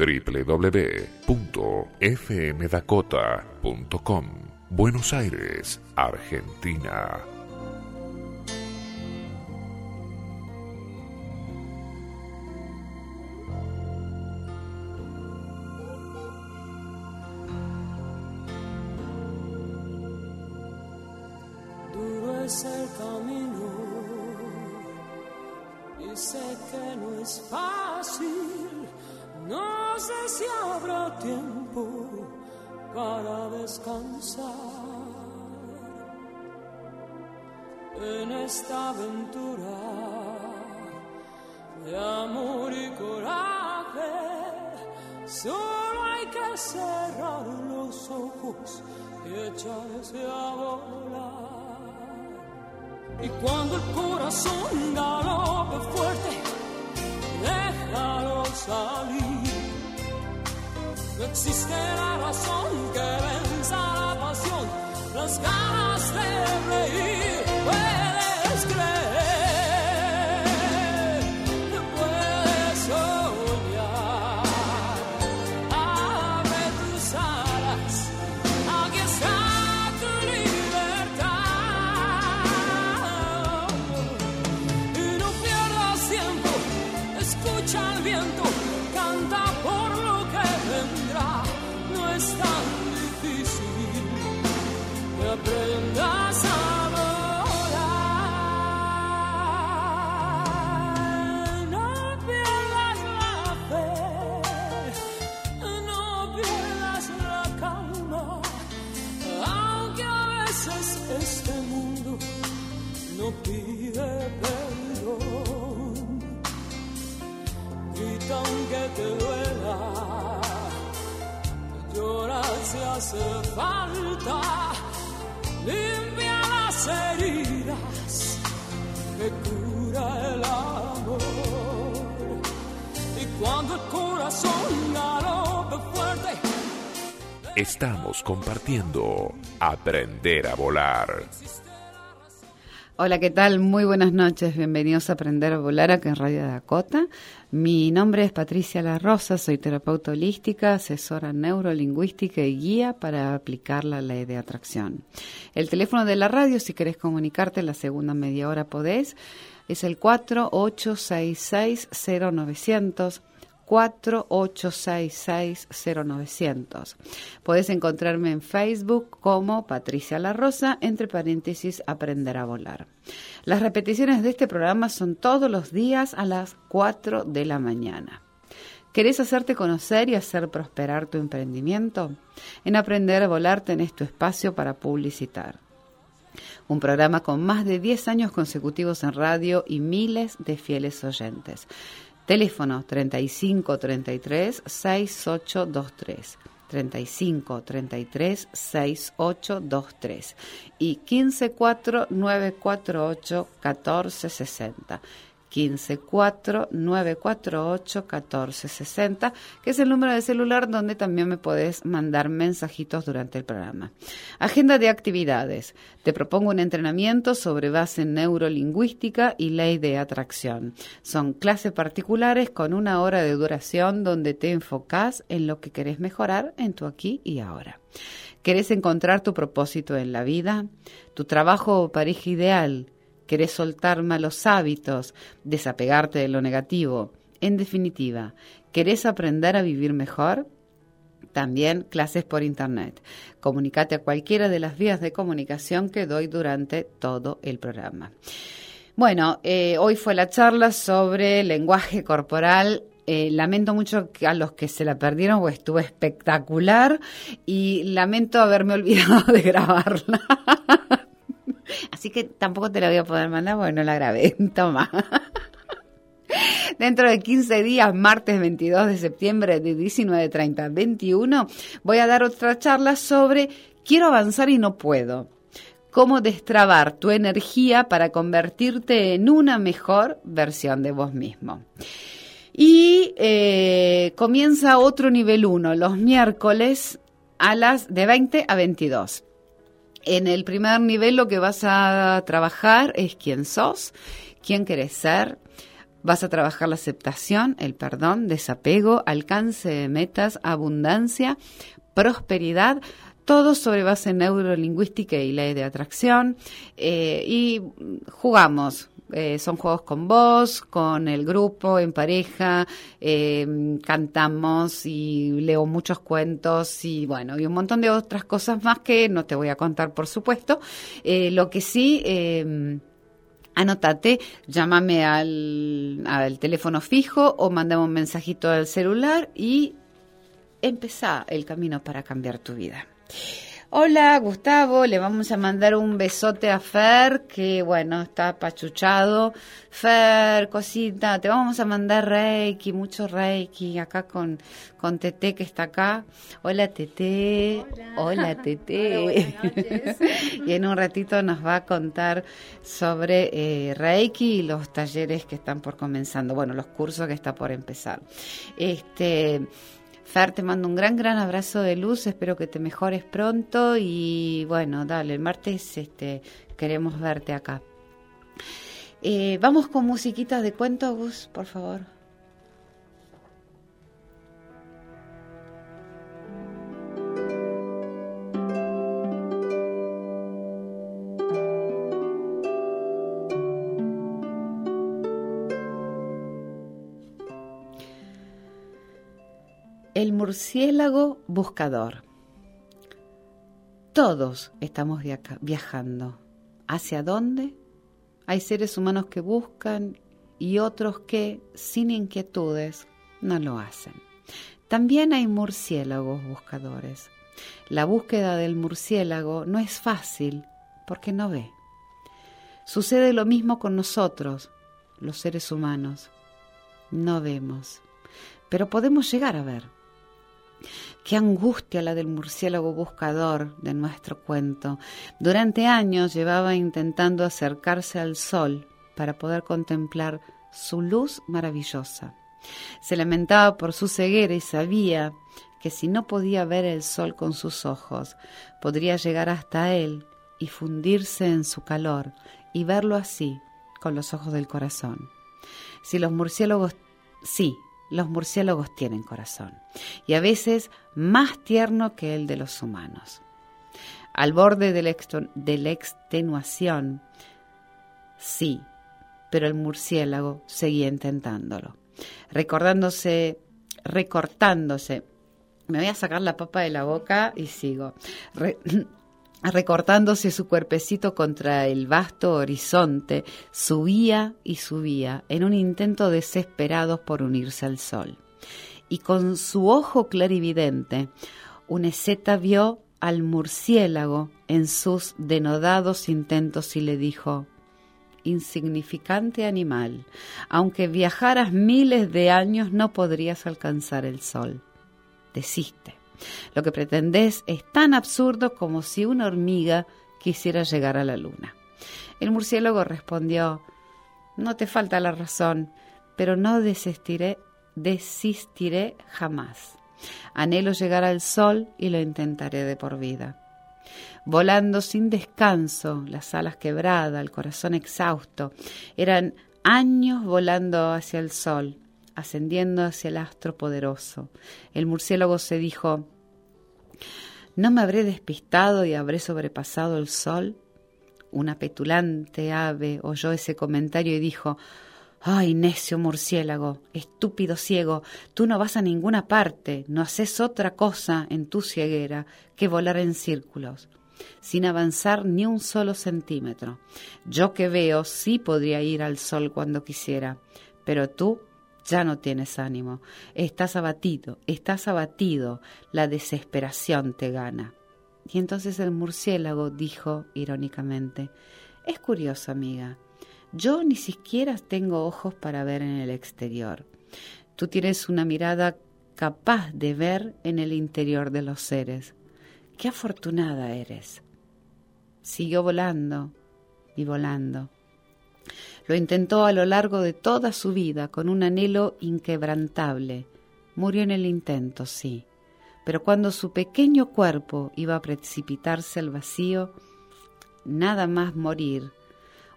www.fmdakota.com Buenos Aires, Argentina. Estamos compartiendo Aprender a Volar. Hola, ¿qué tal? Muy buenas noches. Bienvenidos a Aprender a Volar acá en Radio Dakota. Mi nombre es Patricia La Rosa, soy terapeuta holística, asesora neurolingüística y guía para aplicar la ley de atracción. El teléfono de la radio, si querés comunicarte la segunda media hora podés, es el 4866-0900. 4866-0900. Podés encontrarme en Facebook como Patricia La Rosa, entre paréntesis, Aprender a Volar. Las repeticiones de este programa son todos los días a las 4 de la mañana. ¿Querés hacerte conocer y hacer prosperar tu emprendimiento? En Aprender a Volar tenés tu espacio para publicitar. Un programa con más de 10 años consecutivos en radio y miles de fieles oyentes. Teléfono 35 33 6823. 35 33 6823 y 15 4 948 1460. 15 4 948 1460, que es el número de celular donde también me podés mandar mensajitos durante el programa. Agenda de actividades. Te propongo un entrenamiento sobre base neurolingüística y ley de atracción. Son clases particulares con una hora de duración donde te enfocás en lo que querés mejorar en tu aquí y ahora. ¿Querés encontrar tu propósito en la vida? ¿Tu trabajo o pareja ideal? Querés soltar malos hábitos, desapegarte de lo negativo. En definitiva, ¿querés aprender a vivir mejor? También clases por internet. Comunicate a cualquiera de las vías de comunicación que doy durante todo el programa. Bueno, eh, hoy fue la charla sobre lenguaje corporal eh, lamento mucho a los que se la perdieron, pues estuvo espectacular y lamento haberme olvidado de grabarla. Así que tampoco te la voy a poder mandar porque no la grabé. Toma. Dentro de 15 días, martes 22 de septiembre de 19.30 a 21, voy a dar otra charla sobre quiero avanzar y no puedo. Cómo destrabar tu energía para convertirte en una mejor versión de vos mismo. Y eh, comienza otro nivel 1 los miércoles a las de 20 a 22. En el primer nivel lo que vas a trabajar es quién sos, quién querés ser, Vas a trabajar la aceptación, el perdón, desapego, alcance de metas, abundancia, prosperidad, todo sobre base neurolingüística y ley de atracción. eh, y jugamos. eh, son juegos con vos, con el grupo, en pareja, eh, cantamos y leo muchos cuentos y bueno, y un montón de otras cosas más que no te voy a contar, por supuesto. Eh, lo que sí, eh, Anótate, llámame al, al teléfono fijo o mandame un mensajito al celular y empezá el camino para cambiar tu vida. Hola Gustavo, le vamos a mandar un besote a Fer, que bueno, está pachuchado. Fer, cosita, te vamos a mandar Reiki, mucho Reiki, acá con, con Tete que está acá. Hola Tete, hola, Tete. Hola, noches. y en un ratito nos va a contar sobre eh, Reiki y los talleres que están por comenzando, bueno, los cursos que está por empezar. Este, Fer, te mando un gran, gran abrazo de luz, espero que te mejores pronto y bueno, dale, el martes este, queremos verte acá. Eh, vamos con musiquitas de cuento, Gus, por favor. El murciélago buscador. Todos estamos viajando. ¿Hacia dónde? Hay seres humanos que buscan y otros que, sin inquietudes, no lo hacen. También hay murciélagos buscadores. La búsqueda del murciélago no es fácil porque no ve. Sucede lo mismo con nosotros, los seres humanos. No vemos, pero podemos llegar a ver. Qué angustia la del murciélago buscador de nuestro cuento. Durante años llevaba intentando acercarse al sol para poder contemplar su luz maravillosa. Se lamentaba por su ceguera y sabía que si no podía ver el sol con sus ojos, podría llegar hasta él y fundirse en su calor y verlo así con los ojos del corazón. Si los murciélagos, sí, los murciélagos tienen corazón y a veces más tierno que el de los humanos. Al borde de la, extenuación, sí, pero el murciélago seguía intentándolo, recordándose, recortándose. Me voy a sacar la papa de la boca y sigo. Recortándose su cuerpecito contra el vasto horizonte, subía y subía en un intento desesperado por unirse al sol. Y con su ojo clarividente, Uneseta vio al murciélago en sus denodados intentos y le dijo, insignificante animal, aunque viajaras miles de años no podrías alcanzar el sol. Desiste. Lo que pretendes es tan absurdo como si una hormiga quisiera llegar a la luna. El murciélago respondió, no te falta la razón, pero no desistiré, desistiré jamás. Anhelo llegar al sol y lo intentaré de por vida. Volando sin descanso, las alas quebradas, el corazón exhausto, eran años volando hacia el sol, ascendiendo hacia el astro poderoso. El murciélago se dijo, ¿no me habré despistado y habré sobrepasado el sol? Una petulante ave oyó ese comentario y dijo, Ay, necio murciélago, estúpido ciego, tú no vas a ninguna parte, no haces otra cosa en tu ceguera que volar en círculos, sin avanzar ni un solo centímetro. Yo que veo sí podría ir al sol cuando quisiera, pero tú ya no tienes ánimo, estás abatido, estás abatido, la desesperación te gana. Y entonces el murciélago dijo irónicamente, es curioso, amiga, yo ni siquiera tengo ojos para ver en el exterior. Tú tienes una mirada capaz de ver en el interior de los seres. Qué afortunada eres. Siguió volando y volando. Lo intentó a lo largo de toda su vida con un anhelo inquebrantable. Murió en el intento, sí, pero cuando su pequeño cuerpo iba a precipitarse al vacío, nada más morir,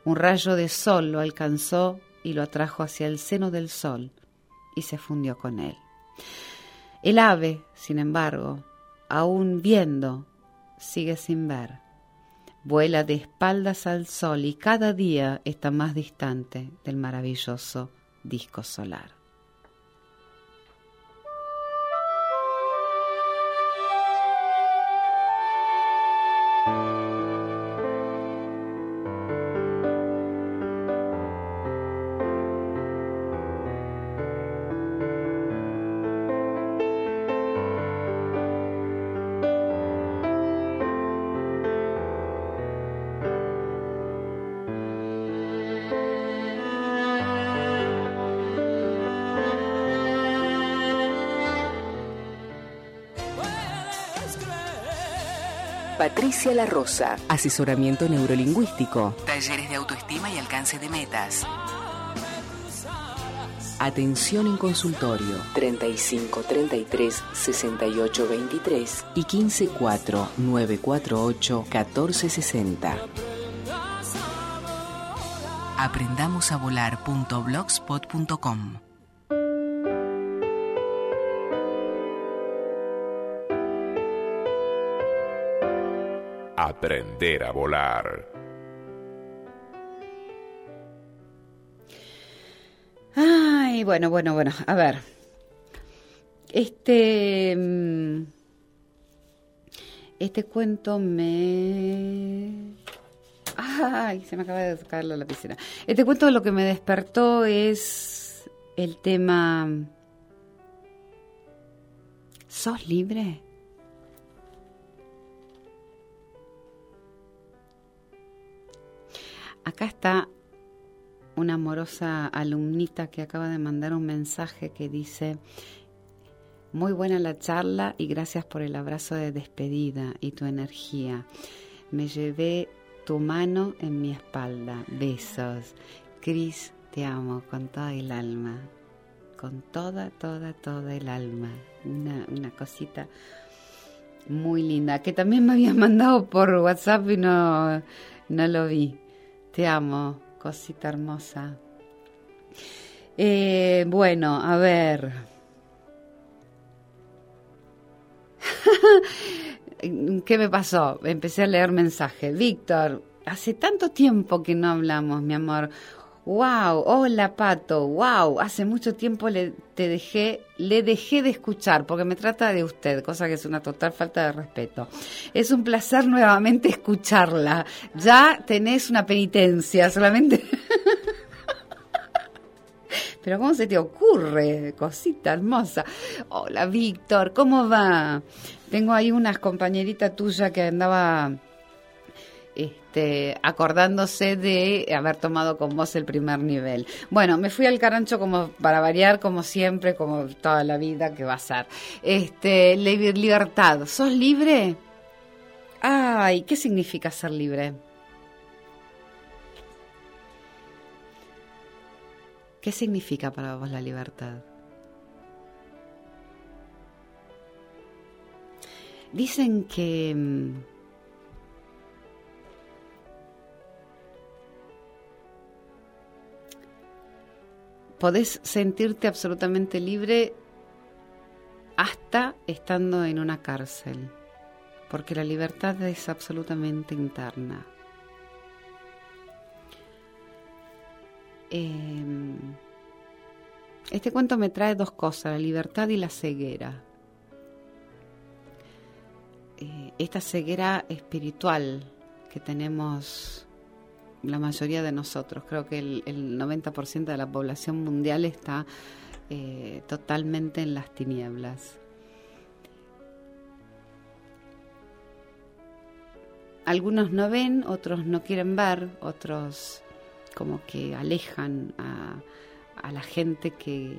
un rayo de sol lo alcanzó y lo atrajo hacia el seno del sol y se fundió con él. El ave, sin embargo, aún viendo, sigue sin ver. Vuela de espaldas al sol y cada día está más distante del maravilloso disco solar. Patricia La Rosa, asesoramiento neurolingüístico, talleres de autoestima y alcance de metas. Atención en consultorio. 35 33 68 23 y 15 4 948 14 60. Aprendamos a volar.blogspot.com Aprender a volar. Ay, bueno, bueno, bueno, a ver. Este. mm, Este cuento me. Ay, se me acaba de caer la lapicera. Este cuento lo que me despertó es el tema. ¿Sos libre? Acá está una amorosa alumnita que acaba de mandar un mensaje que dice, muy buena la charla y gracias por el abrazo de despedida y tu energía. Me llevé tu mano en mi espalda. Besos. Cris, te amo con toda el alma. Con toda, toda, toda el alma. Una, una cosita muy linda que también me habías mandado por WhatsApp y no, no lo vi. Te amo, cosita hermosa. Eh, bueno, a ver. ¿Qué me pasó? Empecé a leer mensajes. Víctor, hace tanto tiempo que no hablamos, mi amor. Wow, hola Pato, wow, hace mucho tiempo le te dejé, le dejé de escuchar porque me trata de usted, cosa que es una total falta de respeto. Es un placer nuevamente escucharla. Ya tenés una penitencia, solamente. Pero ¿cómo se te ocurre? Cosita hermosa. Hola Víctor, ¿cómo va? Tengo ahí unas compañeritas tuyas que andaba este, acordándose de haber tomado con vos el primer nivel. Bueno, me fui al carancho como para variar, como siempre, como toda la vida que va a ser. Este, li- libertad. ¿Sos libre? Ay, ¿qué significa ser libre? ¿Qué significa para vos la libertad? Dicen que podés sentirte absolutamente libre hasta estando en una cárcel, porque la libertad es absolutamente interna. Eh, este cuento me trae dos cosas, la libertad y la ceguera. Eh, esta ceguera espiritual que tenemos la mayoría de nosotros. Creo que el, el 90% de la población mundial está eh, totalmente en las tinieblas. Algunos no ven, otros no quieren ver, otros como que alejan a, a la gente que,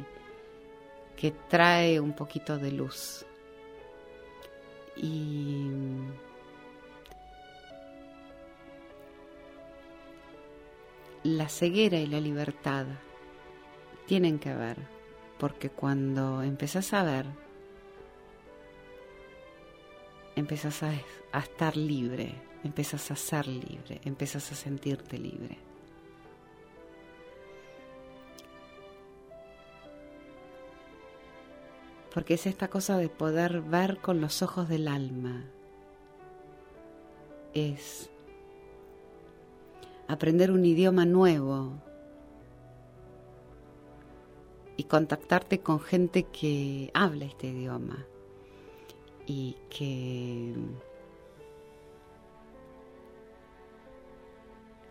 que trae un poquito de luz. Y la ceguera y la libertad tienen que ver, porque cuando empezás a ver, empezás a, estar libre, empezás a ser libre, empezás a sentirte libre. Porque es esta cosa de poder ver con los ojos del alma. Es aprender un idioma nuevo y contactarte con gente que habla este idioma y que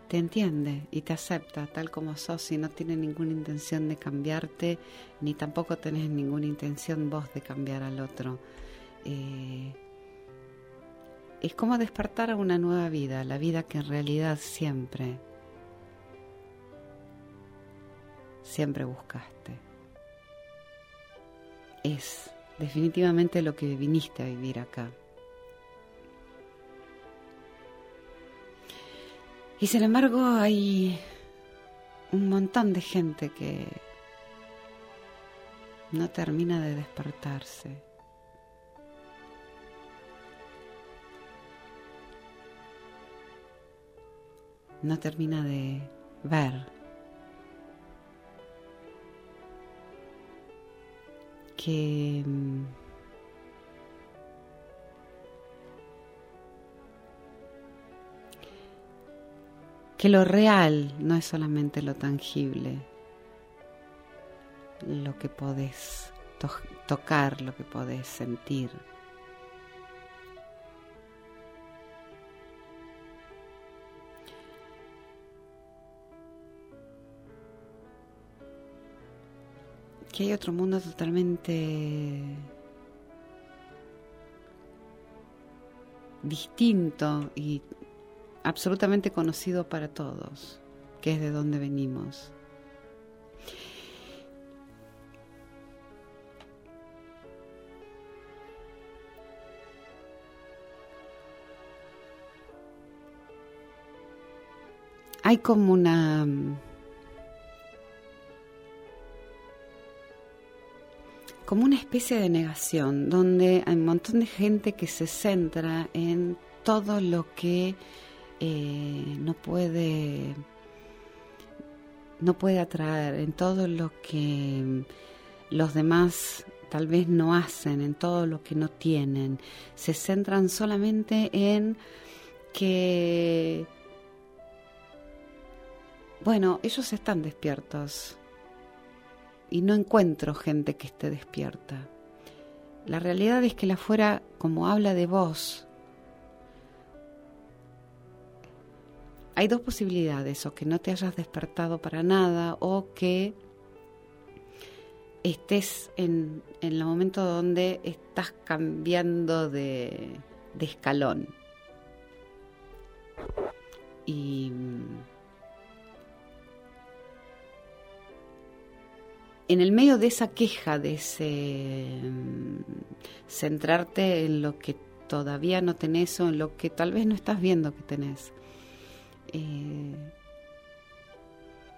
te entiende y te acepta tal como sos y no tiene ninguna intención de cambiarte, ni tampoco tenés ninguna intención vos de cambiar al otro. Eh, es como despertar a una nueva vida, la vida que en realidad siempre, siempre buscaste. Es definitivamente lo que viniste a vivir acá. Y sin embargo hay un montón de gente que no termina de despertarse. No termina de ver que mm, que lo real no es solamente lo tangible, lo que podés to tocar, lo que podés sentir. Que hay otro mundo totalmente distinto y absolutamente conocido para todos, que es de donde venimos. Hay como una como una especie de negación donde hay un montón de gente que se centra en todo lo que eh, no puede no puede atraer en todo lo que los demás tal vez no hacen, en todo lo que no tienen. Se centran solamente en que, bueno, ellos están despiertos y no encuentro gente que esté despierta. La realidad es que la afuera, como habla de vos, hay dos posibilidades, o que no te hayas despertado para nada, o que estés en, en el momento donde estás cambiando de, de escalón. Y en el medio de esa queja, de ese centrarte en lo que todavía no tenés o en lo que tal vez no estás viendo que tenés, eh,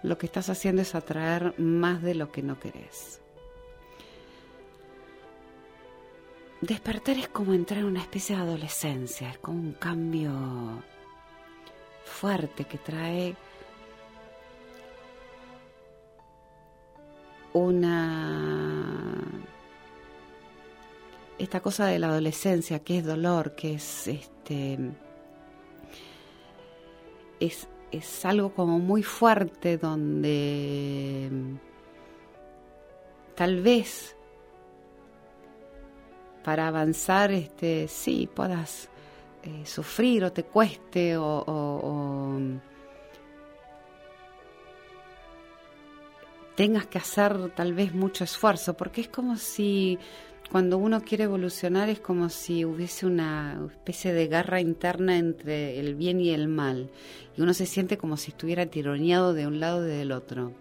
lo que estás haciendo es atraer más de lo que no querés. Despertar es como entrar en una especie de adolescencia, es como un cambio fuerte que trae una esta cosa de la adolescencia que es dolor, que es este es, es algo como muy fuerte donde tal vez para avanzar este sí puedas eh, sufrir o te cueste o, o, tengas que hacer tal vez mucho esfuerzo porque es como si cuando uno quiere evolucionar es como si hubiese una especie de garra interna entre el bien y el mal, y uno se siente como si estuviera tironeado de un lado y del otro.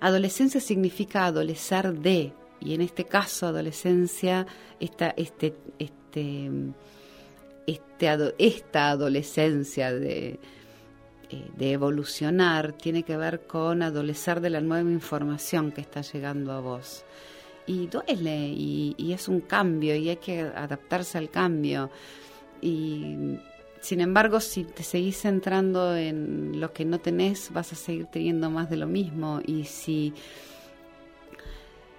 Adolescencia significa adolecer de, y en este caso adolescencia, esta, este, este, este, esta adolescencia de, eh, de evolucionar tiene que ver con adolecer de la nueva información que está llegando a vos y duele y, es un cambio y hay que adaptarse al cambio. Y sin embargo, si te seguís centrando en lo que no tenés, vas a seguir teniendo más de lo mismo. Y si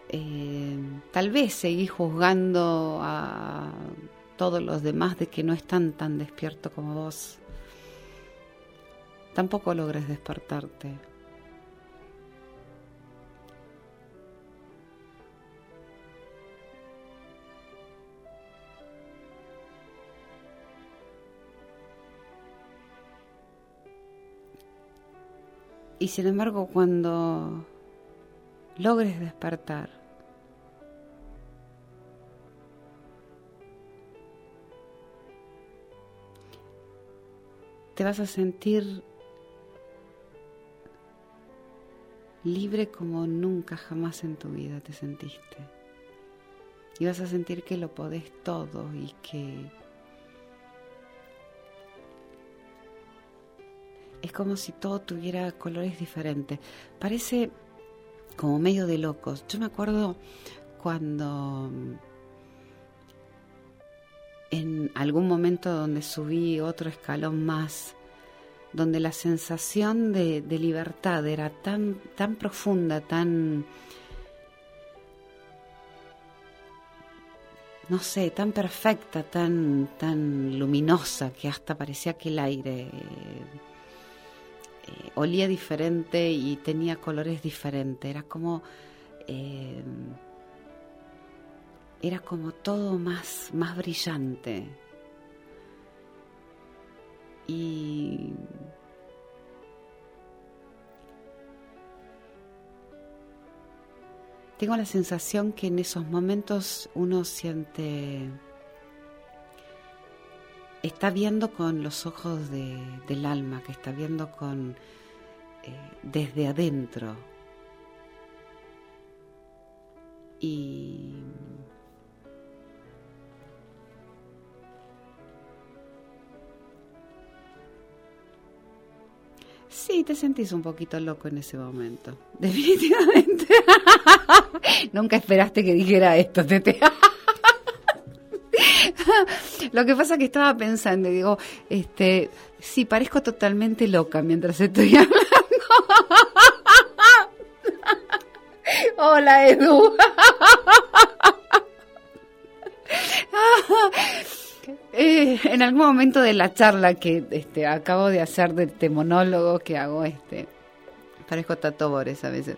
eh, tal vez seguís juzgando a todos los demás de que no están tan despiertos como vos. Tampoco logres despertarte. Y sin embargo, cuando logres despertar, te vas a sentir libre como nunca jamás en tu vida te sentiste. Y vas a sentir que lo podés todo y que es como si todo tuviera colores diferentes. Parece como medio de locos. Yo me acuerdo cuando en algún momento donde subí otro escalón más, donde la sensación de, de libertad era tan, tan profunda, tan, no sé, tan perfecta, tan, tan luminosa, que hasta parecía que el aire eh, olía diferente y tenía colores diferentes. Era como. Eh, era como todo más, más brillante. Tengo la sensación que en esos momentos uno siente está viendo con los ojos de, del alma, que está viendo con eh, desde adentro. Y Sí, te sentís un poquito loco en ese momento. Definitivamente. Nunca esperaste que dijera esto, Tete. Lo que pasa es que estaba pensando y digo, este, sí, parezco totalmente loca mientras estoy hablando. Hola, Edu. En algún momento de la charla que este, acabo de hacer de este monólogo que hago, este, parezco Tato Bores a veces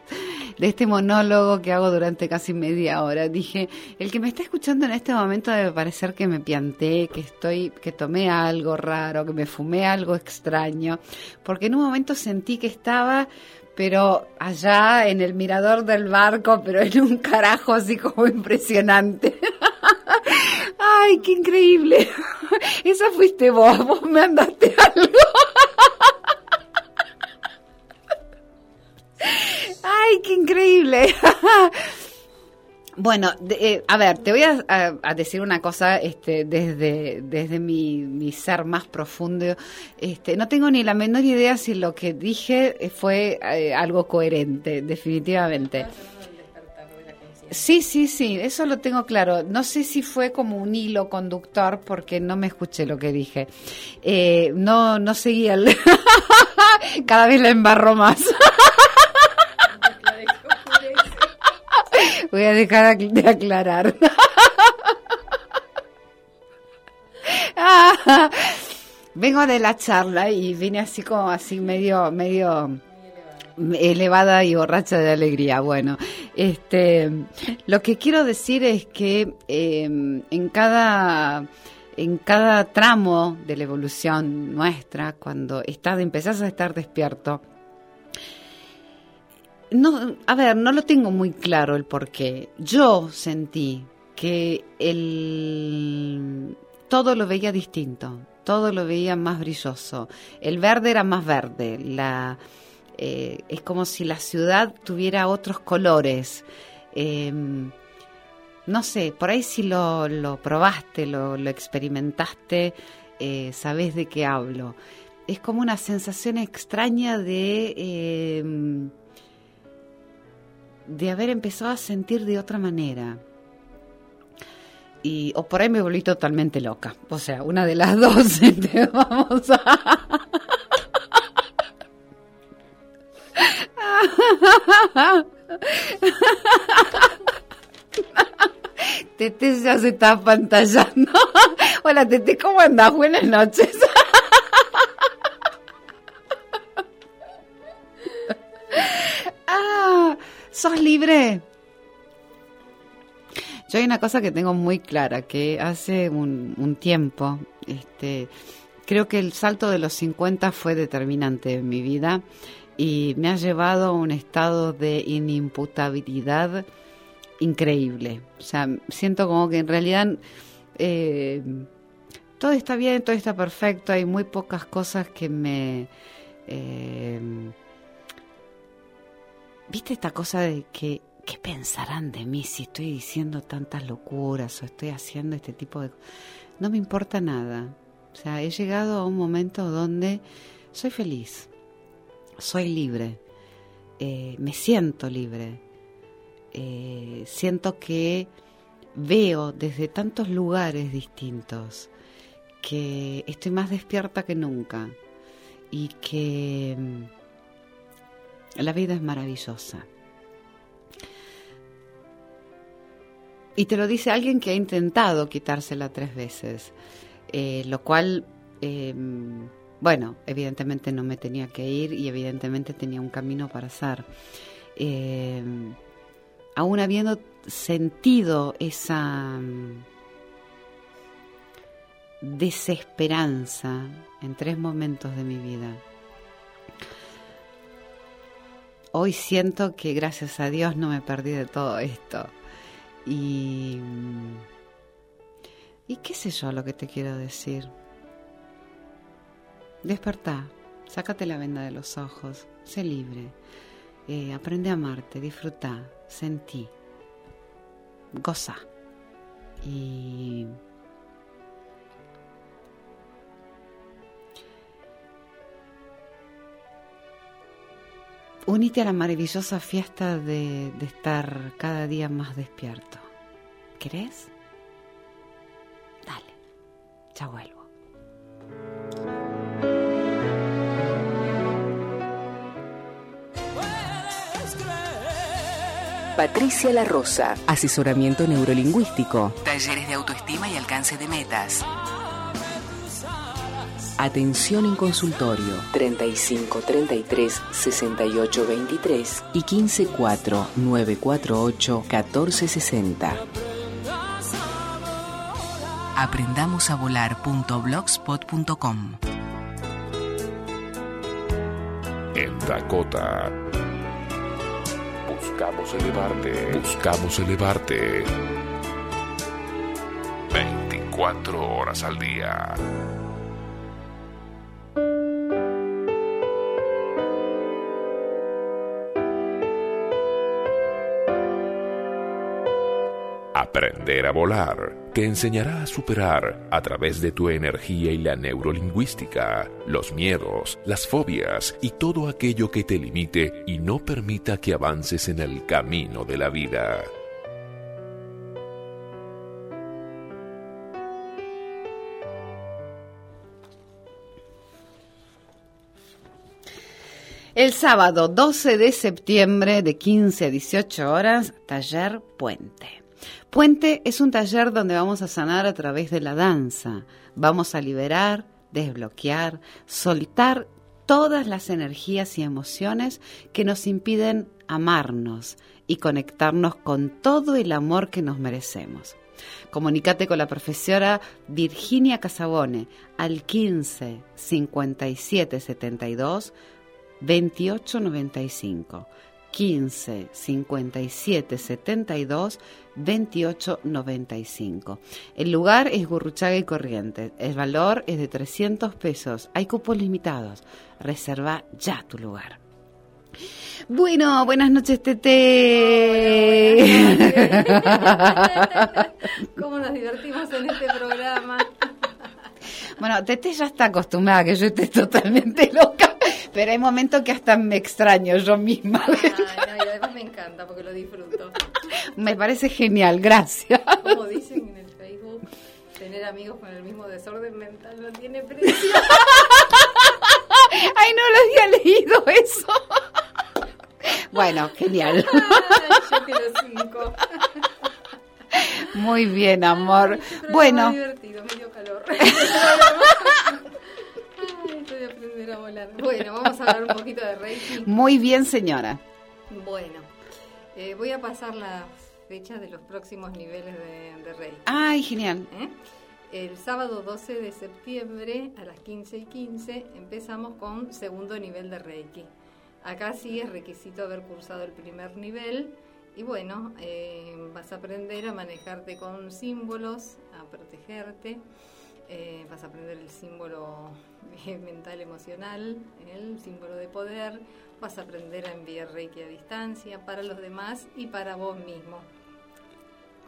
de este monólogo que hago durante casi media hora. Dije, el que me está escuchando en este momento debe parecer que me pianté, que estoy, que tomé algo raro, que me fumé algo extraño, porque en un momento sentí que estaba pero allá en el mirador del barco, pero en un carajo así como impresionante. ¡Ay, qué increíble! Esa fuiste vos, vos me andaste algo. ¡Ay, qué increíble! Bueno, eh, a ver, te voy a, decir una cosa este, desde, desde mi, ser más profundo. Este, no tengo ni la menor idea si lo que dije fue eh, algo coherente, definitivamente. Sí, sí, sí, eso lo tengo claro. No sé si fue como un hilo conductor porque no me escuché lo que dije. Eh, no, no seguía el... Cada vez la embarro más. Voy a dejar de aclarar. Vengo de la charla y vine así como así medio, medio elevada y borracha de alegría. Bueno, este, lo que quiero decir es que em, en cada en cada tramo de la evolución nuestra, cuando estás, empezás a estar despierto, no, a ver, no lo tengo muy claro el por qué. Yo sentí que el, todo lo veía distinto, todo lo veía más brilloso. El verde era más verde, eh, es como si la ciudad tuviera otros colores. Em, no sé, por ahí si lo, probaste, lo, experimentaste, eh, sabes de qué hablo. Es como una sensación extraña de... Em, de haber empezado a sentir de otra manera. Y, o por ahí me volví totalmente loca. O sea, una de las dos. vamos a... Tete ya se está pantallando. Hola, Tete, ¿cómo andas? Buenas noches. ah, ¿sos libre? Yo hay una cosa que tengo muy clara, que hace un, un tiempo, este, creo que el salto de los 50 fue determinante en mi vida y me ha llevado a un estado de inimputabilidad increíble. O sea, siento como que en realidad eh, todo está bien, todo está perfecto, hay muy pocas cosas que me... eh, ¿Viste esta cosa de que qué pensarán de mí si estoy diciendo tantas locuras o estoy haciendo este tipo de... No me importa nada. O sea, he llegado a un momento donde soy feliz, soy libre, eh, me siento libre, eh, siento que veo desde tantos lugares distintos que estoy más despierta que nunca y que mm, la vida es maravillosa. Y te lo dice alguien que ha intentado quitársela tres veces, eh, lo cual, bueno, evidentemente no me tenía que ir y evidentemente tenía un camino para hacer. Eh, aún habiendo sentido esa mm, desesperanza en tres momentos de mi vida, hoy siento que gracias a Dios no me perdí de todo esto. Y. ¿Y qué sé yo lo que te quiero decir? Despertá, sácate la venda de los ojos, sé libre, eh, aprende a amarte, disfruta, sentí, goza. Y. Unite a la maravillosa fiesta de, de estar cada día más despierto. ¿Querés? Dale, ya vuelvo. Patricia La Rosa, asesoramiento neurolingüístico, talleres de autoestima y alcance de metas. Atención en consultorio 35 33 68 23 y 15 4 948 14 60. Aprendamosavolar.blogspot.com En Dakota. Buscamos elevarte. Buscamos elevarte. 24 horas al día. Aprender a volar te enseñará a superar a través de tu energía y la neurolingüística los miedos, las fobias y todo aquello que te limite y no permita que avances en el camino de la vida. El sábado 12 de septiembre de 15 a 18 horas, taller Puente. Puente es un taller donde vamos a sanar a través de la danza. Vamos a liberar, desbloquear, soltar todas las energías y emociones que nos impiden amarnos y conectarnos con todo el amor que nos merecemos. Comunicate con la profesora Virginia Casabone al 15 57 72 2895 15 57 72 28 95. El lugar es Gurruchaga y Corrientes. El valor es de 300 pesos. Hay cupos limitados. Reserva ya tu lugar. Bueno, buenas noches, Tete. ¿Cómo nos divertimos en este programa? Bueno, Tete ya está acostumbrada a que yo esté totalmente loca, pero hay momentos que hasta me extraño yo misma. Ay, no, y además me encanta porque lo disfruto. Me parece genial, gracias. Como dicen en el Facebook, tener amigos con el mismo desorden mental no tiene precio. Ay, no lo había leído eso. Bueno, genial. Ay, yo quiero cinco. Muy bien, amor. Bueno, Es divertido, me dio calor. Ay, estoy de aprender a volar. Bueno, vamos a hablar un poquito de Reiki. muy bien, señora. Bueno, eh, voy a pasar las fechas de los próximos niveles de, de Reiki. Ay, genial. ¿eh? El sábado 12 de septiembre a las 15 y 15 empezamos con segundo nivel de Reiki. Acá sí es requisito haber cursado el primer nivel y bueno, eh, vas a aprender a manejarte con símbolos, a protegerte, eh, vas a aprender el símbolo mental emocional, el símbolo de poder, vas a aprender a enviar Reiki a distancia para los demás y para vos mismo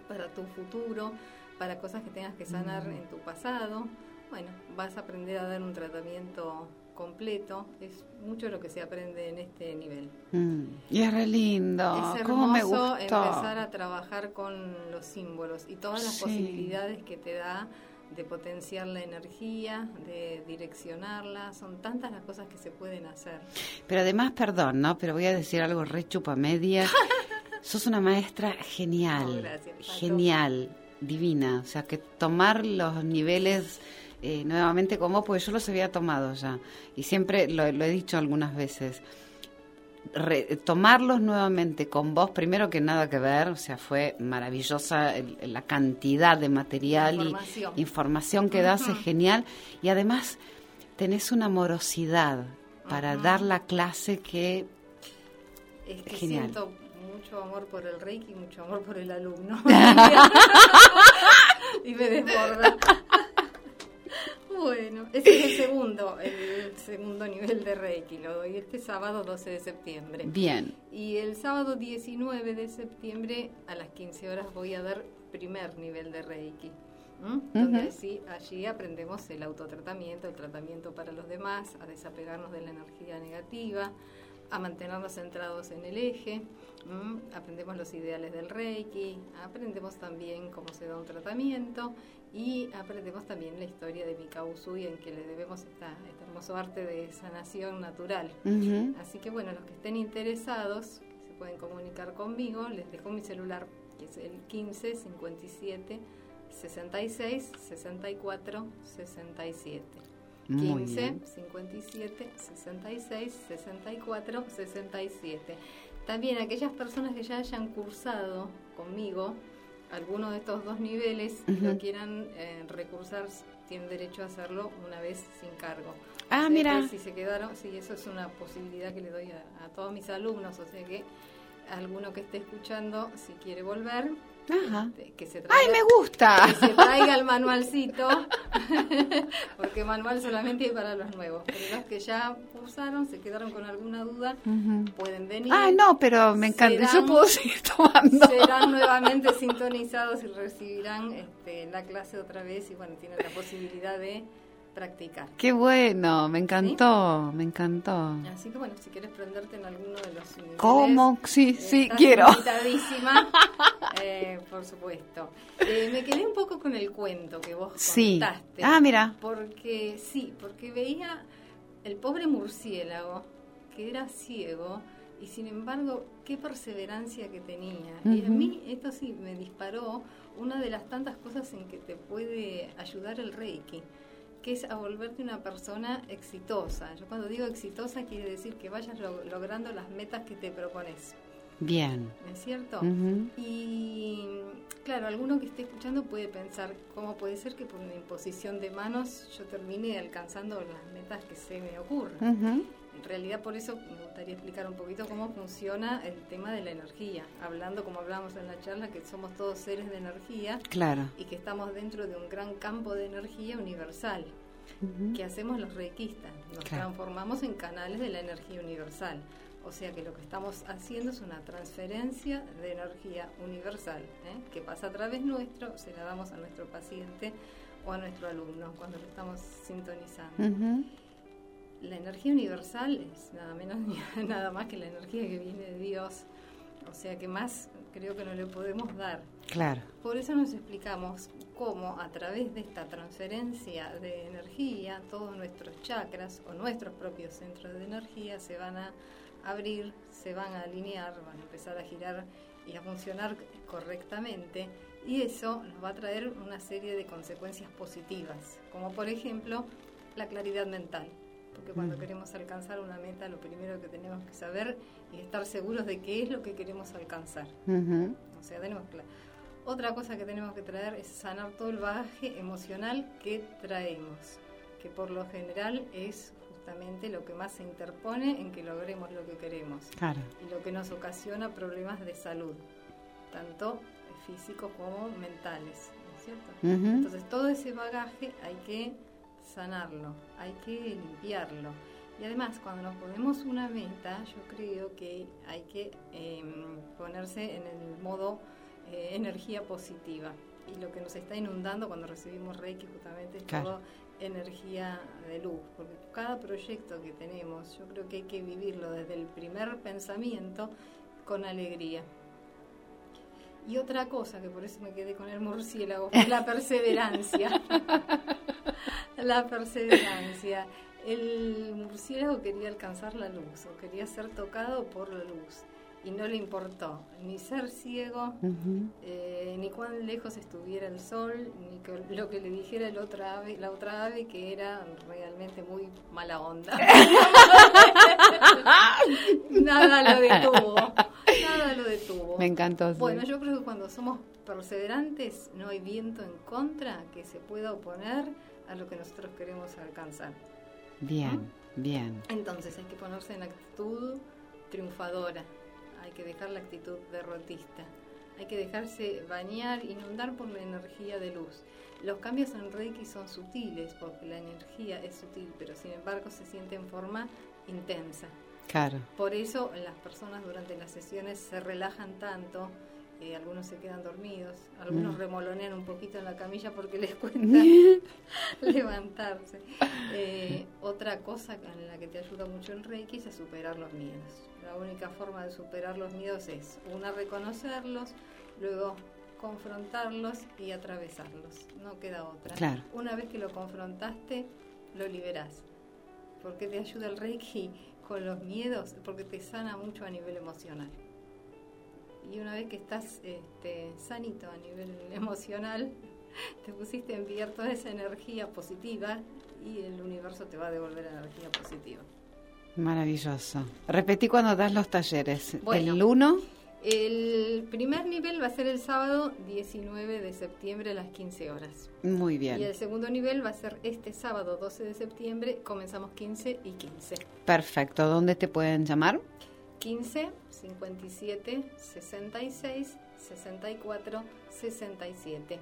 para tu futuro, para cosas que tengas que sanar en tu pasado. Bueno, vas a aprender a dar un tratamiento completo. Es mucho lo que se aprende en este nivel. Mm, Y es re lindo. es ¿Cómo me hermoso gustó? empezar a trabajar con los símbolos y todas las Sí. posibilidades que te da de potenciar la energía, de direccionarla. Son tantas las cosas que se pueden hacer. Pero además, perdón, ¿no? Pero voy a decir algo re chupamedia. Sos una maestra genial. Oh, gracias, genial, divina. O sea, que tomar los niveles eh, nuevamente como, pues yo los había tomado ya. Y siempre lo, lo he dicho algunas veces. Re- tomarlos nuevamente con vos, primero que nada que ver, o sea, fue maravillosa el- la cantidad de material Información. y información que das, es genial. Y además tenés una amorosidad para dar la clase que Es que Genial. siento mucho amor por el Reiki y mucho amor por el alumno. y me desborda. Bueno, ese es el segundo, el segundo nivel de Reiki. Lo doy este sábado 12 de septiembre. bien. Y el sábado 19 de septiembre a las 15 horas voy a dar primer nivel de Reiki. Donde así- allí aprendemos el autotratamiento, el tratamiento para los demás, a desapegarnos de la energía negativa, a mantenernos centrados en el eje. ¿M? Aprendemos los ideales del Reiki, aprendemos también cómo se da un tratamiento y aprendemos también la historia de Mikao Usui en que le debemos esta, este hermoso arte de sanación natural. Ujú. Así que bueno, los que estén interesados se pueden comunicar conmigo. Les dejo mi celular, que es el 15 57 66 64 67. Muy 15 bien. 57 66 64 67. También aquellas personas que ya hayan cursado conmigo alguno de estos dos niveles y lo quieran eh, recursar tienen derecho a hacerlo una vez sin cargo. Ah, O sea mira. Si se quedaron, sí, eso es una posibilidad que le doy a, a todos mis alumnos. O sea que alguno que esté escuchando, si quiere volver, Ajá. este, que se ¡Ay, me gusta! que se traiga el manualcito, porque manual solamente hay para los nuevos. Pero los que ya cursaron, se quedaron con alguna duda, pueden venir. Ah, no, pero me encanta. Yo Serán- puedo seguir tomando. Serán nuevamente sintonizados y recibirán este, la clase otra vez y bueno, tienen la posibilidad de practicar. Qué bueno, me encantó, me encantó. Así que bueno, si quieres prenderte en alguno de los niveles, ¿Cómo? Sí, sí, estás quiero. invitadísima, eh, por supuesto. Eh, me quedé un poco con el cuento que vos Sí. contaste. Ah, mira. Porque sí, porque veía el pobre murciélago que era ciego y sin embargo qué perseverancia que tenía. Y a mí esto sí me disparó una de las tantas cosas en que te puede ayudar el Reiki que es a volverte una persona exitosa. Yo cuando digo exitosa quiere decir que vayas lo- logrando las metas que te propones. Bien. ¿No es cierto? Y claro, alguno que esté escuchando puede pensar cómo puede ser que por una imposición de manos yo termine alcanzando las metas que se me ocurren. Ujú. En realidad por eso me gustaría explicar un poquito cómo funciona el tema de la energía, hablando como hablábamos en la charla que somos todos seres de energía Claro. y que estamos dentro de un gran campo de energía universal. Ujú. ¿Qué hacemos los reikistas? Nos Claro. transformamos en canales de la energía universal. O sea que lo que estamos haciendo es una transferencia de energía universal, ¿eh? que pasa a través nuestro, se la damos a nuestro paciente o a nuestro alumno cuando lo estamos sintonizando. La energía universal es nada menos ni nada más que la energía que viene de Dios. O sea que más creo que no le podemos dar. Claro. Por eso nos explicamos cómo a través de esta transferencia de energía, todos nuestros chakras o nuestros propios centros de energía se van a abrir, se van a alinear, van a empezar a girar y a funcionar correctamente. Y eso nos va a traer una serie de consecuencias positivas, como por ejemplo la claridad mental. Porque cuando Mm. queremos alcanzar una meta, lo primero que tenemos que saber y estar seguros de qué es lo que queremos alcanzar. O sea, tenemos cla- Otra cosa que tenemos que traer es sanar todo el bagaje emocional que traemos, que por lo general es justamente lo que más se interpone en que logremos lo que queremos Claro. y lo que nos ocasiona problemas de salud, tanto físicos como mentales, ¿no es cierto? Entonces todo ese bagaje hay que sanarlo, hay que limpiarlo. Y además, cuando nos ponemos una meta, yo creo que hay que eh, ponerse en el modo eh, energía positiva. Y lo que nos está inundando cuando recibimos Reiki justamente es Claro. todo energía de luz. Porque cada proyecto que tenemos, yo creo que hay que vivirlo desde el primer pensamiento con alegría. Y otra cosa, que por eso me quedé con el murciélago, fue la perseverancia. la perseverancia. El murciélago quería alcanzar la luz, o quería ser tocado por la luz, y no le importó ni ser ciego, eh, ni cuán lejos estuviera el sol, ni que- lo que le dijera el otra ave, la otra ave, que era realmente muy mala onda. nada lo detuvo, nada lo detuvo. Me encantó. sí. Bueno, yo creo que cuando somos perseverantes no hay viento en contra que se pueda oponer a lo que nosotros queremos alcanzar. Bien, bien. Entonces hay que ponerse en actitud triunfadora, hay que dejar la actitud derrotista, hay que dejarse bañar, inundar por la energía de luz. Los cambios en Reiki son sutiles porque la energía es sutil, pero sin embargo se siente en forma intensa. Claro. Por eso las personas durante las sesiones se relajan tanto, eh, algunos se quedan dormidos, algunos Mm. remolonean un poquito en la camilla porque les cuesta levantarse. Eh, otra cosa en la que te ayuda mucho el Reiki es a superar los miedos. La única forma de superar los miedos es, una, reconocerlos, luego confrontarlos y atravesarlos. No queda otra. Claro. Una vez que lo confrontaste, lo liberás. ¿Por qué te ayuda el Reiki con los miedos? Porque te sana mucho a nivel emocional. Y una vez que estás este, sanito a nivel emocional, te pusiste a enviar toda esa energía positiva y el universo te va a devolver energía positiva. Maravilloso. Repetí cuando das los talleres. Bueno. El 1, El primer nivel va a ser el sábado 19 de septiembre a las 15 horas. muy Y bien. el segundo nivel va a ser este sábado 12 de septiembre, comenzamos 15 y 15. Perfecto. ¿Dónde te pueden llamar? 15, 57, 66, 64, 67.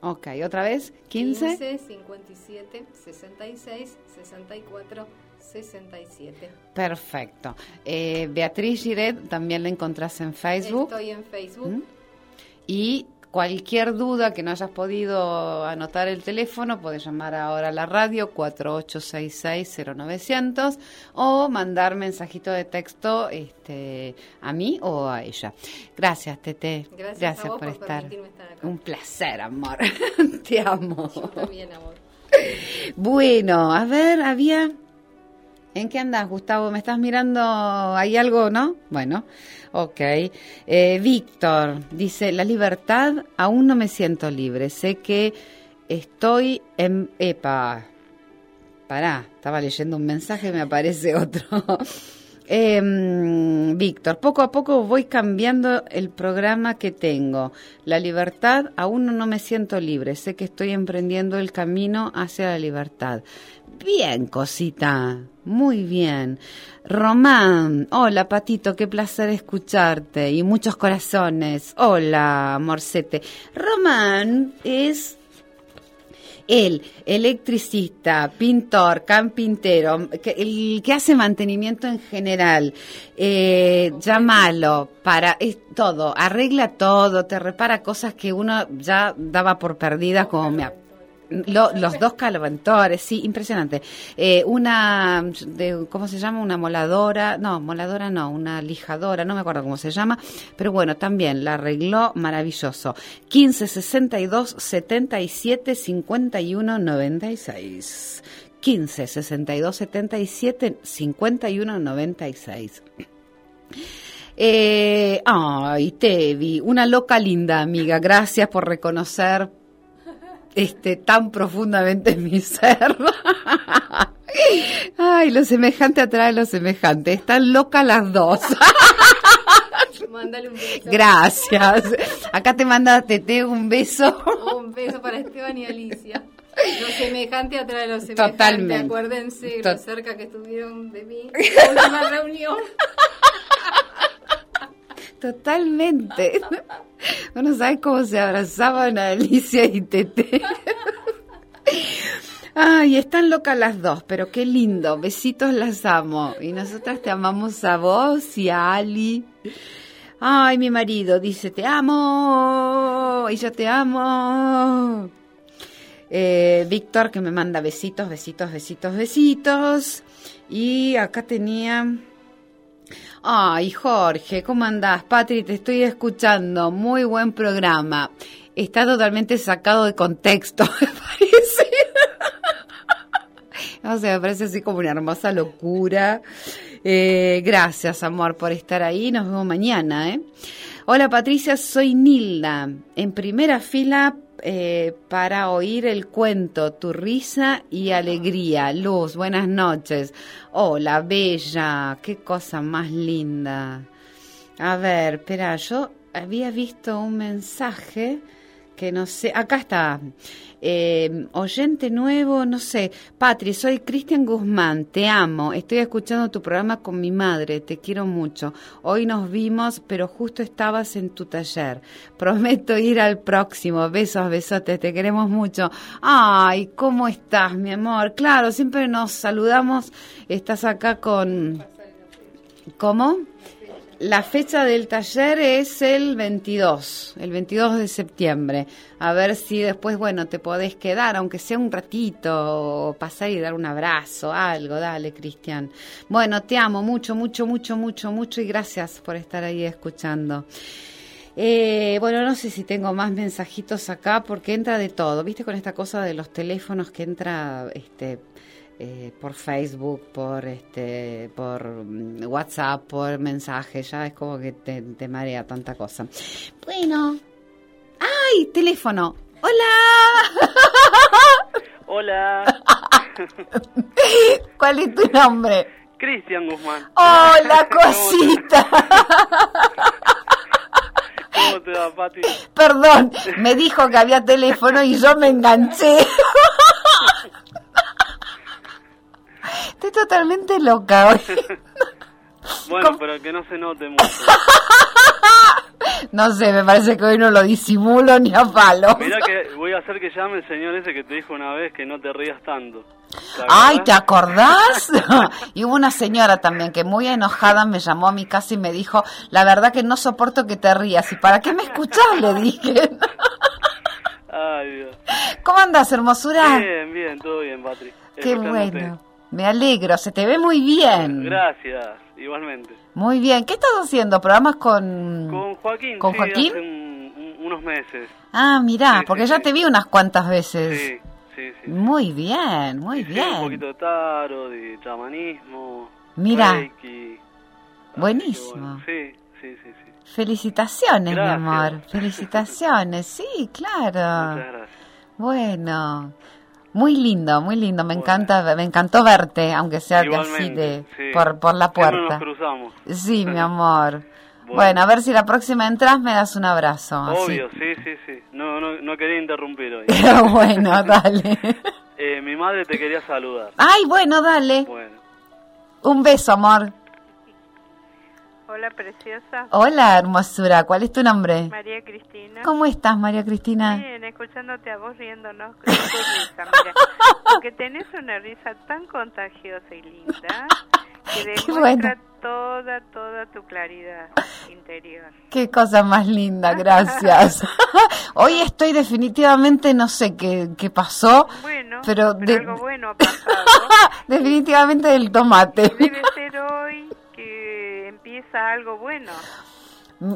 Ok, otra vez. 15. 15, 57, 66, 64, 67. Perfecto. Eh, Beatriz Giret también la encontrás en Facebook. Estoy en Facebook. ¿Mm? Y cualquier duda que no hayas podido anotar el teléfono, puedes llamar ahora a la radio 4866-0900 o mandar mensajito de texto este, a mí o a ella. Gracias, Tete. Gracias, a vos por por, estar. permitirme estar acá. Un placer, amor. Te amo. Yo también, amor. Bueno, a ver, había... ¿En qué andas, Gustavo? ¿Me estás mirando? ¿Hay algo, no? Bueno, ok. Eh, Víctor dice, la libertad, aún no me siento libre. Sé que estoy en... Epa, pará, estaba leyendo un mensaje y me aparece otro. Em, Víctor, poco a poco voy cambiando el programa que tengo. La libertad, aún no me siento libre. Sé que estoy emprendiendo el camino hacia la libertad. Bien, cosita. Muy bien. Román, hola Patito, qué placer escucharte. Y muchos corazones. Hola, Morcete. Román es él, electricista, pintor, campintero, que, el que hace mantenimiento en general, eh, llámalo para es todo, arregla todo, te repara cosas que uno ya daba por perdidas como me lo- los dos calventores, sí, impresionante. Eh, una, de, ¿cómo se llama? Una moladora, no, moladora no, una lijadora, no me acuerdo cómo se llama, pero bueno, también la arregló maravilloso. 15 62 77 51 96. 15 62 77 51 96. Eh, ay, Tevi, una loca linda amiga. Gracias por reconocer este tan profundamente mi ser. Ay, lo semejante atrae lo semejante. Están locas las dos. Mándale un beso. Gracias. Acá te manda Tete un beso. Un beso para Esteban y Alicia. Lo semejante atrae lo semejante. Totalmente. Acuérdense lo cerca que estuvieron de mí. en última reunión. Totalmente. Bueno, ¿sabes cómo se abrazaban a Alicia y Tete? Ay, están locas las dos, pero qué lindo. Besitos, las amo. Y nosotras te amamos a vos y a Ali. Ay, mi marido dice, te amo. Y yo te amo. Eh, Víctor que me manda besitos, besitos, besitos, besitos. Y acá tenía... Ay, Jorge, ¿cómo andás? Patri, te estoy escuchando. Muy buen programa. Está totalmente sacado de contexto, me parece. O sea, me parece así como una hermosa locura. Eh, gracias, amor, por estar ahí. Nos vemos mañana, ¿eh? Hola, Patricia, soy Nilda. En primera fila eh, para oír el cuento, tu risa y alegría. Luz, buenas noches. Hola, bella, qué cosa más linda. A ver, espera, yo había visto un mensaje que no sé, acá está. Eh, oyente nuevo, no sé. Patri, soy Cristian Guzmán, te amo. Estoy escuchando tu programa con mi madre, te quiero mucho. Hoy nos vimos, pero justo estabas en tu taller. Prometo ir al próximo. Besos, besotes, te queremos mucho. Ay, ¿cómo estás, mi amor? Claro, siempre nos saludamos. Estás acá con... ¿Cómo? La fecha del taller es el 22, el 22 de septiembre. A ver si después, bueno, te podés quedar, aunque sea un ratito, o pasar y dar un abrazo, algo. Dale, Cristian. Bueno, te amo mucho, mucho, mucho, mucho, mucho y gracias por estar ahí escuchando. Eh, bueno, no sé si tengo más mensajitos acá porque entra de todo. ¿Viste con esta cosa de los teléfonos que entra este eh, por Facebook, por este, por mm, WhatsApp, por mensaje, ya es como que te, te marea tanta cosa. Bueno, ¡ay! Teléfono. ¡Hola! Hola, ¿Cuál es tu nombre? Cristian Guzmán. ¡Hola, ¿Cómo te- cosita! ¿Cómo te va, Pati? Perdón, me dijo que había teléfono y yo me enganché. Estoy totalmente loca hoy. Bueno, ¿Cómo? pero que no se note mucho. No sé, me parece que hoy no lo disimulo ni a palo. Mirá que voy a hacer que llame el señor ese que te dijo una vez que no te rías tanto. ¿Te Ay, ¿te acordás? y hubo una señora también que muy enojada me llamó a mi casa y me dijo, la verdad que no soporto que te rías. ¿Y para qué me escuchás? Le dije. Ay, Dios. ¿Cómo andas, hermosura? Bien, bien, todo bien, Patri. Qué bueno. Me alegro, se te ve muy bien. Gracias, igualmente. Muy bien. ¿Qué estás haciendo? ¿Programas con...? Con Joaquín, ¿Con sí, Joaquín? hace un- un- unos meses. Ah, mirá, Sí, porque sí, ya te vi unas cuantas veces. Sí, sí, sí. Muy bien, muy Sí, Un poquito bien. de tarot, de chamanismo. Mira. Reiki. Buenísimo. Sí, sí, sí, sí. Felicitaciones, Gracias. mi amor. Felicitaciones, sí, claro. Muchas gracias. Bueno, muy lindo, muy lindo. Me Bueno. encanta, me encantó verte, aunque sea de así de sí. por por la puerta. nos cruzamos. Sí, mi amor. Bueno. Bueno, a ver si la próxima entras me das un abrazo. así. Obvio, sí, sí, sí. No, no, no quería interrumpir hoy. bueno, dale. Eh, mi madre te quería saludar. Ay, bueno, dale. Bueno, Un beso, amor. Hola, preciosa. Hola, hermosura. ¿Cuál es tu nombre? María Cristina. ¿Cómo estás, María Cristina? Bien, escuchándote a vos riéndonos con tu risa, mira. Porque tenés una risa tan contagiosa y linda que demuestra bueno. toda, toda tu claridad interior. Qué cosa más linda, gracias. Hoy estoy definitivamente, no sé qué, qué pasó, Bueno, pero, pero, de- algo bueno ha pasado. definitivamente del tomate. Debe ser hoy empieza algo bueno.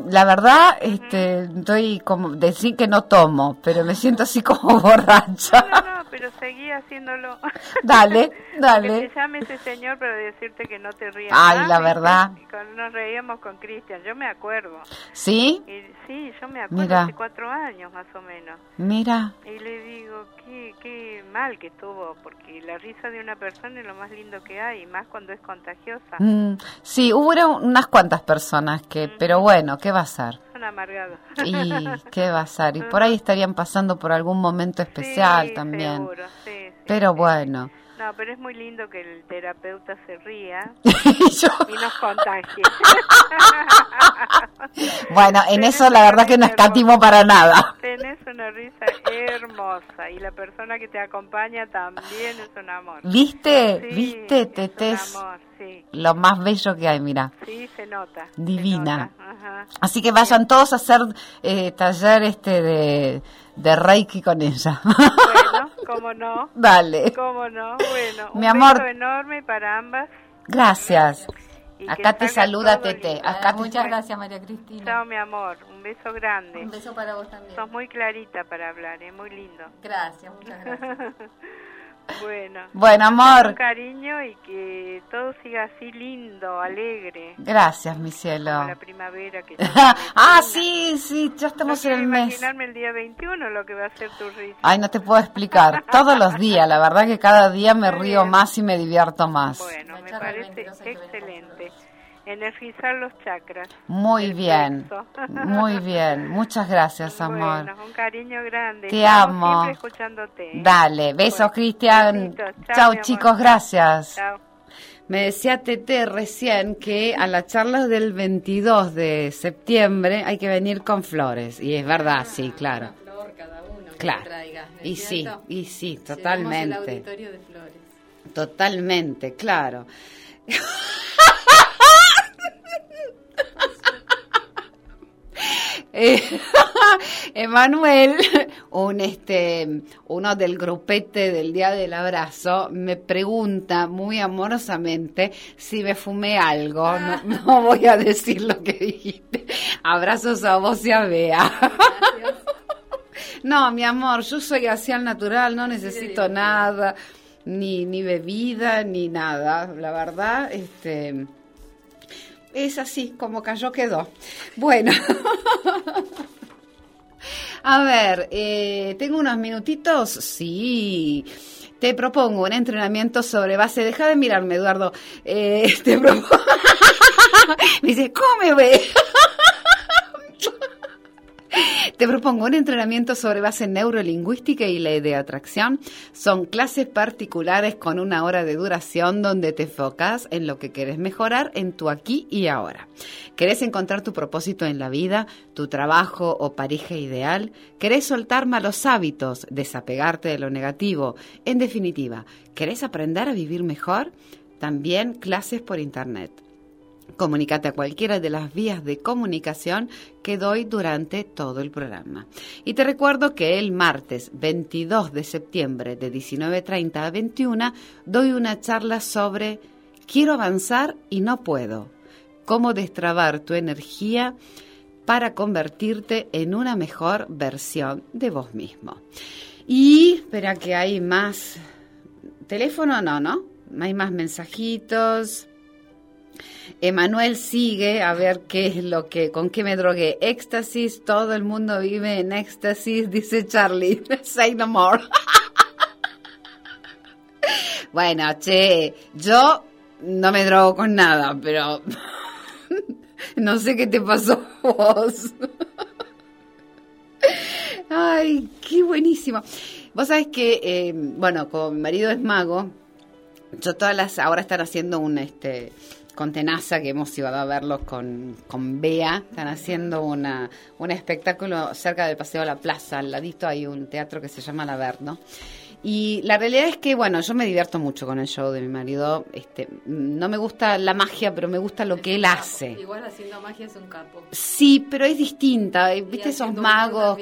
La verdad, este, estoy como, decir que no tomo, pero me siento así como borracha. No, no, pero seguí haciéndolo. Dale, Que dale. te llame ese señor para decirte que no te rías. Ay, más, la verdad. Con- nos reíamos con Cristian, yo me acuerdo. ¿Sí? Y, sí, yo me acuerdo Mira. hace cuatro años más o menos. Mira. Y le digo, qué, qué mal que estuvo, porque la risa de una persona es lo más lindo que hay, más cuando es contagiosa. Mm, sí, hubo unas cuantas personas que, pero bueno, ¿qué va a ser? Son amargados. Y qué va a ser. Y por ahí estarían pasando por algún momento especial Sí, también. seguro, sí, sí, Pero bueno. No, pero es muy lindo que el terapeuta se ría Y nos contagie. bueno, en Tenés eso la verdad que no escatimo para nada. Tenés una risa hermosa y la persona que te acompaña también es un amor. ¿Viste? Sí, ¿Viste? es un es amor, sí, lo más bello que hay, mira. sí, se nota. se Divina. nota, ajá. Así que vayan todos a hacer eh, taller este de, de Reiki con ella. Bueno, cómo no, Dale. cómo no. Bueno, un Mi amor. beso enorme para ambas. Gracias. Acá te saluda Tete. Acá te- Muchas gracias, María Cristina. Chao, mi amor. Un beso grande. Un beso para vos también. Sos muy clarita para hablar, es muy lindo. Gracias, muchas gracias. Bueno. Bueno, amor. Un cariño y que todo siga así lindo, alegre. Gracias, mi Como cielo. la primavera que ah, sí, sí, ya No estamos en quiero el mes. imaginarme el día 21 lo que va a ser tu risa. Ay, no te puedo explicar. Todos los días, la verdad que cada día me río más y me divierto más. Bueno, me parece 22 hay que ver excelente. Energizar los chakras. Muy El bien, muy bien. Muchas gracias, amor. Bueno, un cariño grande. Te Estamos amo. Siempre escuchándote. ¿eh? Dale, besos, Bueno, Cristian. Chao, amor. chicos, gracias. Chao. Me decía Tete recién que a la charla del 22 de septiembre hay que venir con flores. Y es verdad, sí, claro. Una flor cada uno que Claro. traiga, ¿no es Y sí, y sí, el totalmente. auditorio de flores. Totalmente, claro. Eh, Emanuel, un este, uno del grupete del Día del Abrazo, me pregunta muy amorosamente si me fumé algo. No, no voy a decir lo que dijiste. Abrazos a vos y a Bea. No, mi amor, yo soy así al natural, no necesito nada, ni, ni bebida, ni nada. La verdad, este es así, como cayó quedó. Bueno. A ver, eh, ¿tengo unos minutitos? Sí. Te propongo un entrenamiento sobre base. Deja de mirarme, Eduardo. Eh, te propongo. Me dice, come, ve. Te propongo un entrenamiento sobre base neurolingüística y ley de atracción. Son clases particulares con una hora de duración donde te enfocas en lo que querés mejorar en tu aquí y ahora. ¿Querés encontrar tu propósito en la vida, tu trabajo o pareja ideal? ¿Querés soltar malos hábitos, desapegarte de lo negativo? En definitiva, ¿querés aprender a vivir mejor? También clases por internet. Comunicate a cualquiera de las vías de comunicación que doy durante todo el programa. Y te recuerdo que el martes 22 de septiembre de 19.30 a 21 doy una charla sobre quiero avanzar y no puedo. Cómo destrabar tu energía para convertirte en una mejor versión de vos mismo. Y espera que hay más teléfono, no, ¿no? Hay más mensajitos. Emanuel sigue a ver qué es lo que, con qué me drogué. Éxtasis, todo el mundo vive en éxtasis, dice Charlie. Say no more. bueno, che, yo no me drogo con nada, pero no sé qué te pasó vos. Ay, qué buenísimo. Vos sabés que, eh, bueno, como mi marido es mago, yo todas las, ahora están haciendo un, este, con Tenaza, que hemos ido a verlos con, con Bea, están haciendo una, un espectáculo cerca del Paseo de la Plaza, al ladito hay un teatro que se llama La Verno. Y la realidad es que, bueno, yo me divierto mucho con el show de mi marido. Este, no me gusta la magia, pero me gusta lo que él hace. Igual haciendo magia es un capo. Sí, pero es distinta. eh, ¿Viste Y esos magos?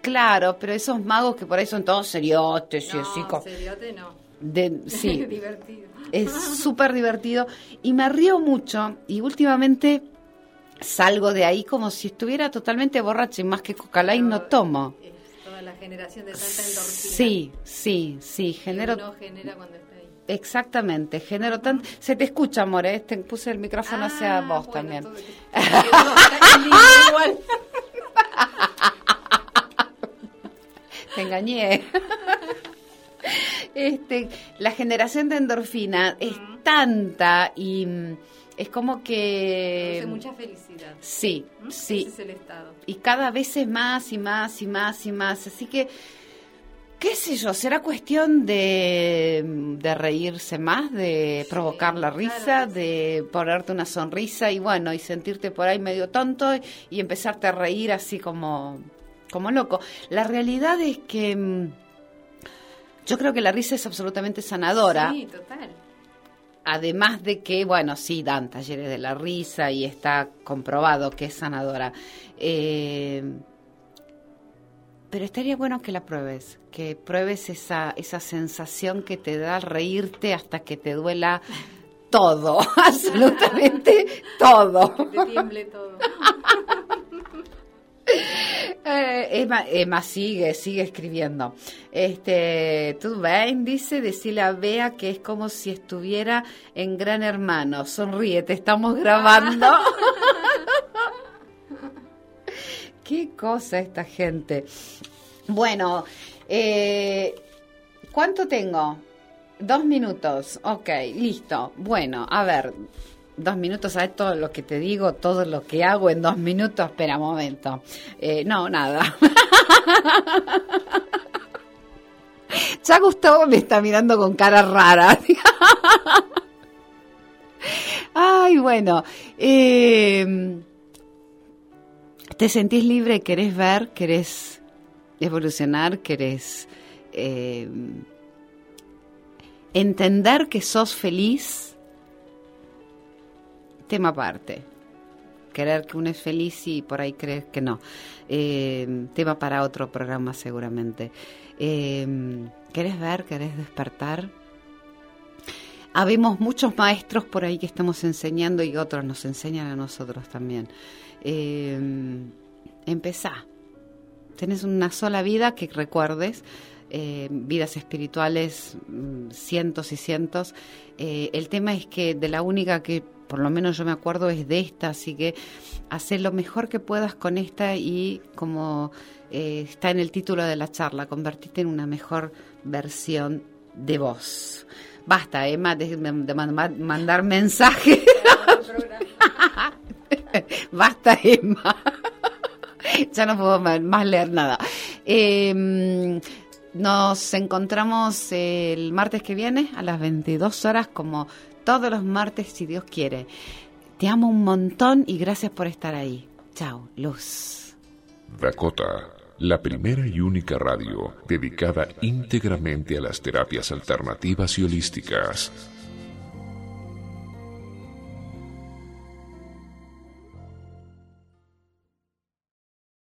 Claro, pero esos magos que por ahí son todos seriotes y No, así. co- seriote no. de- sí, Divertido. Es súper divertido. Y me río mucho. Y últimamente salgo de ahí como si estuviera totalmente borracha y más que coca light no tomo. Es toda ¿no? La generación de tanta endorfina. Sí, sí, sí, genero... uno genera cuando está ahí. Exactamente, genero tan... Se te escucha, amore, te puse el micrófono hacia Ah, vos bueno, también. lindo igual. Te engañé. Este, la generación de endorfina es tanta y mm, es como que... Produce mucha felicidad. Sí, ¿Mm? sí. Ese es el estado. y cada vez es más y más y más y más. Así que, qué sé yo, será cuestión de, de reírse más, de Sí, provocar la risa, de ponerte una sonrisa y bueno, y sentirte por ahí medio tonto y, y empezarte a reír así como, como loco. La realidad es que mm, yo creo que la risa es absolutamente sanadora. Sí, total. Además de que, bueno, sí, dan talleres de la risa y está comprobado que es sanadora. Eh, pero estaría bueno que la pruebes, que pruebes esa, esa sensación que te da reírte hasta que te duela todo, absolutamente todo. Que te tiemble todo. Eh, Emma, sigue, sigue escribiendo. Este, tú dice, decirle a Bea que es como si estuviera en Gran Hermano. Sonríe, te estamos grabando. Qué cosa esta gente. Bueno, eh, ¿cuánto tengo? Dos minutos. Ok, listo. Bueno, a ver, dos minutos, ¿sabes todo lo que te digo? Todo lo que hago en dos minutos. Espera un momento. Eh, no, nada. ya Gustavo me está mirando con cara rara. Ay, bueno. eh, ¿Te sentís libre? ¿Querés ver? ¿Querés evolucionar? ¿Querés eh, entender que sos feliz? Tema aparte. Querer que uno es feliz y por ahí crees que no. Eh, tema para otro programa seguramente. Eh, ¿Querés ver? ¿Querés despertar? Habemos muchos maestros por ahí que estamos enseñando y otros nos enseñan a nosotros también. Eh, empezá. Tenés una sola vida que recuerdes. Eh, vidas espirituales, mm, cientos y cientos. Eh, el tema es que de la única que por lo menos yo me acuerdo es de esta, así que haz lo mejor que puedas con esta y como eh, está en el título de la charla, convertirte en una mejor versión de vos. Basta, Emma, de, de man- mandar mensajes. Basta, Emma. ya no puedo más leer nada. Eh, nos encontramos el martes que viene a las 22 horas, como todos los martes, si Dios quiere. Te amo un montón y gracias por estar ahí. Chao, Luz. Dakota, la primera y única radio dedicada íntegramente a las terapias alternativas y holísticas.